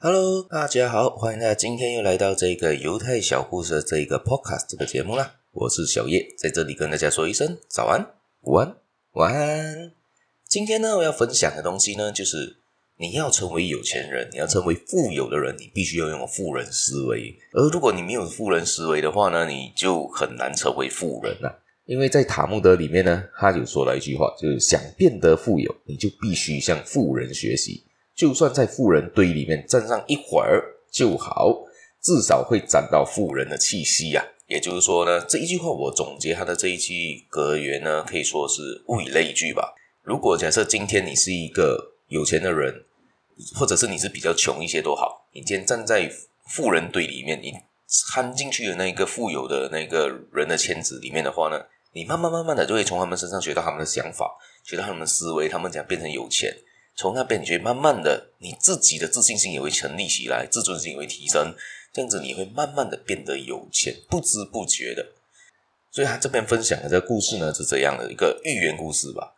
Hello，大家好，欢迎大家今天又来到这个犹太小故事的这个 Podcast 这个节目啦。我是小叶，在这里跟大家说一声早安、午安、晚安。今天呢，我要分享的东西呢，就是你要成为有钱人，你要成为富有的人，你必须要拥有富人思维。而如果你没有富人思维的话呢，你就很难成为富人了。因为在塔木德里面呢，他就说了一句话，就是想变得富有，你就必须向富人学习。就算在富人堆里面站上一会儿就好，至少会沾到富人的气息呀、啊。也就是说呢，这一句话我总结他的这一句格言呢，可以说是物以类聚吧。如果假设今天你是一个有钱的人，或者是你是比较穷一些都好，你今天站在富人堆里面，你掺进去的那个富有的那个人的圈子里面的话呢，你慢慢慢慢的就会从他们身上学到他们的想法，学到他们的思维，他们怎样变成有钱。从那边，你就会慢慢的，你自己的自信心也会成立起来，自尊心也会提升，这样子你会慢慢的变得有钱，不知不觉的。所以他这边分享的这个故事呢，是这样的一个寓言故事吧。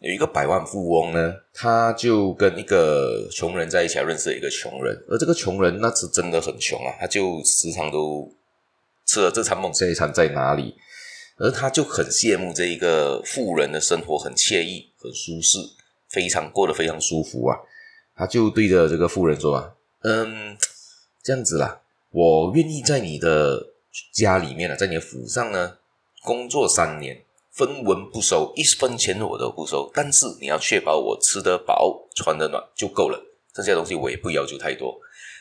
有一个百万富翁呢，他就跟一个穷人在一起，认识了一个穷人，而这个穷人那是真的很穷啊，他就时常都吃了这餐梦下一餐在哪里，而他就很羡慕这一个富人的生活，很惬意，很舒适。非常过得非常舒服啊，他就对着这个富人说啊，嗯，这样子啦，我愿意在你的家里面呢，在你的府上呢工作三年，分文不收，一分钱我都不收，但是你要确保我吃得饱，穿得暖就够了，这些东西我也不要求太多。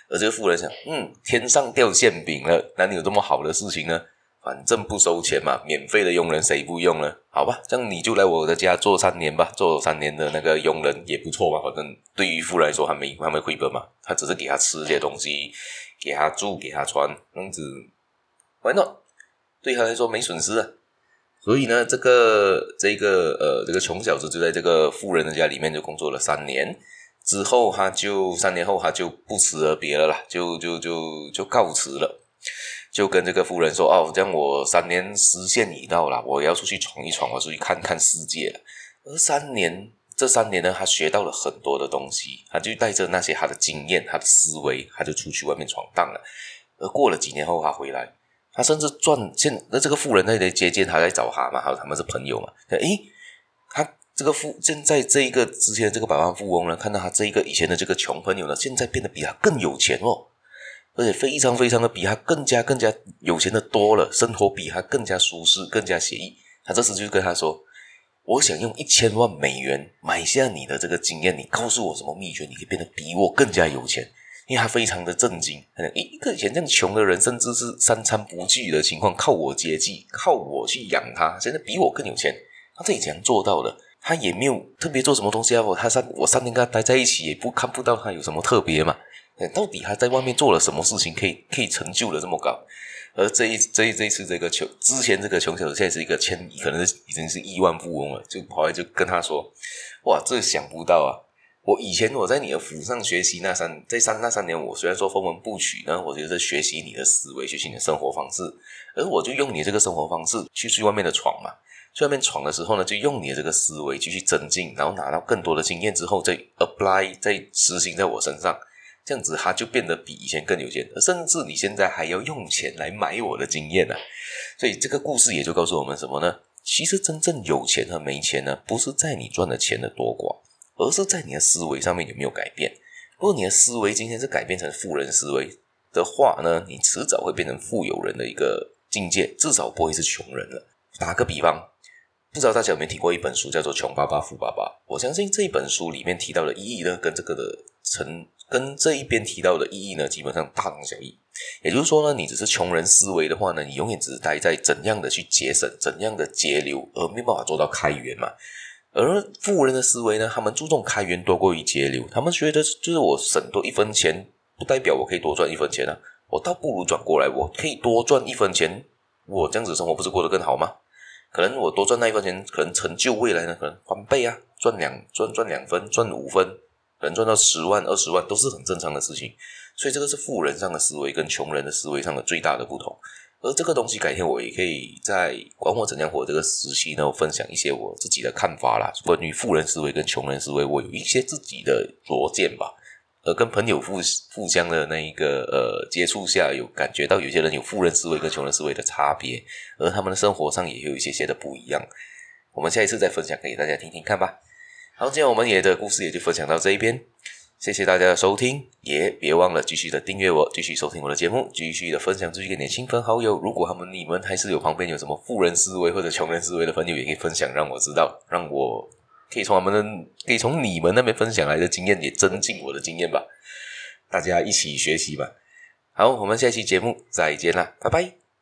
而这个富人想，嗯，天上掉馅饼了，哪里有这么好的事情呢？反正不收钱嘛，免费的佣人谁不用呢？好吧，这样你就来我的家做三年吧，做三年的那个佣人也不错嘛。反正对于富来说还没还没回本嘛，他只是给他吃些东西，给他住，给他穿，这样子，Why not？对他来说没损失啊。所以呢，这个这个呃，这个穷小子就在这个富人的家里面就工作了三年，之后他就三年后他就不辞而别了啦，就就就就告辞了。就跟这个富人说：“哦，这样我三年时限已到了，我要出去闯一闯，我出去看看世界了。”而三年，这三年呢，他学到了很多的东西，他就带着那些他的经验、他的思维，他就出去外面闯荡了。而过了几年后，他回来，他甚至赚现那这个富人在接见他，在找他嘛，还有他们是朋友嘛。诶，他这个富现在这一个之前这个百万富翁呢，看到他这一个以前的这个穷朋友呢，现在变得比他更有钱哦。而且非常非常的比他更加更加有钱的多了，生活比他更加舒适，更加惬意。他这时就跟他说：“我想用一千万美元买下你的这个经验，你告诉我什么秘诀，你可以变得比我更加有钱。”因为他非常的震惊，一个以前这样穷的人，甚至是三餐不继的情况，靠我接济，靠我去养他，现在比我更有钱。他这以前做到的，他也没有特别做什么东西啊。我他三我三天跟他待在一起，也不看不到他有什么特别嘛。到底他在外面做了什么事情，可以可以成就了这么高？而这一这一这一次这个穷之前这个穷小子，现在是一个千亿，可能是已经是亿万富翁了。就跑来就跟他说：“哇，这想不到啊！我以前我在你的府上学习那三这三那三年，我虽然说分文不取呢，我就是学习你的思维，学习你的生活方式。而我就用你这个生活方式去去外面的闯嘛，去外面闯的时候呢，就用你的这个思维继续增进，然后拿到更多的经验之后，再 apply 再实行在我身上。”这样子，他就变得比以前更有钱，甚至你现在还要用钱来买我的经验呢、所以这个故事也就告诉我们什么呢？其实真正有钱和没钱呢，不是在你赚的钱的多寡，而是在你的思维上面有没有改变。如果你的思维今天是改变成富人思维的话呢，你迟早会变成富有人的一个境界，至少不会是穷人了。打个比方，不知道大家有没有听过一本书，叫做《穷爸爸富爸爸》。我相信这一本书里面提到的意义呢，跟这个的成。跟这一边提到的意义呢，基本上大同小异。也就是说呢，你只是穷人思维的话呢，你永远只是待在怎样的去节省、怎样的节流，而没办法做到开源嘛。而富人的思维呢，他们注重开源多过于节流。他们觉得，就是我省多一分钱，不代表我可以多赚一分钱啊。我倒不如转过来，我可以多赚一分钱，我这样子生活不是过得更好吗？可能我多赚那一分钱，可能成就未来呢，可能翻倍啊，赚两赚赚两分，赚五分。能赚到十万、二十万都是很正常的事情，所以这个是富人上的思维跟穷人的思维上的最大的不同。而这个东西，改天我也可以在管我怎样活这个时期呢，我分享一些我自己的看法啦。关于富人思维跟穷人思维，我有一些自己的拙见吧。呃跟朋友互互相的那一个呃接触下，有感觉到有些人有富人思维跟穷人思维的差别，而他们的生活上也有一些些的不一样。我们下一次再分享给大家听听看吧。好，今天我们也的故事也就分享到这一边。谢谢大家的收听，也别忘了继续的订阅我，继续收听我的节目，继续的分享出去给你的亲朋好友。如果他们你们还是有旁边有什么富人思维或者穷人思维的朋友，也可以分享，让我知道，让我可以从他们的，可以从你们那边分享来的经验，也增进我的经验吧。大家一起学习吧。好，我们下期节目再见啦，拜拜。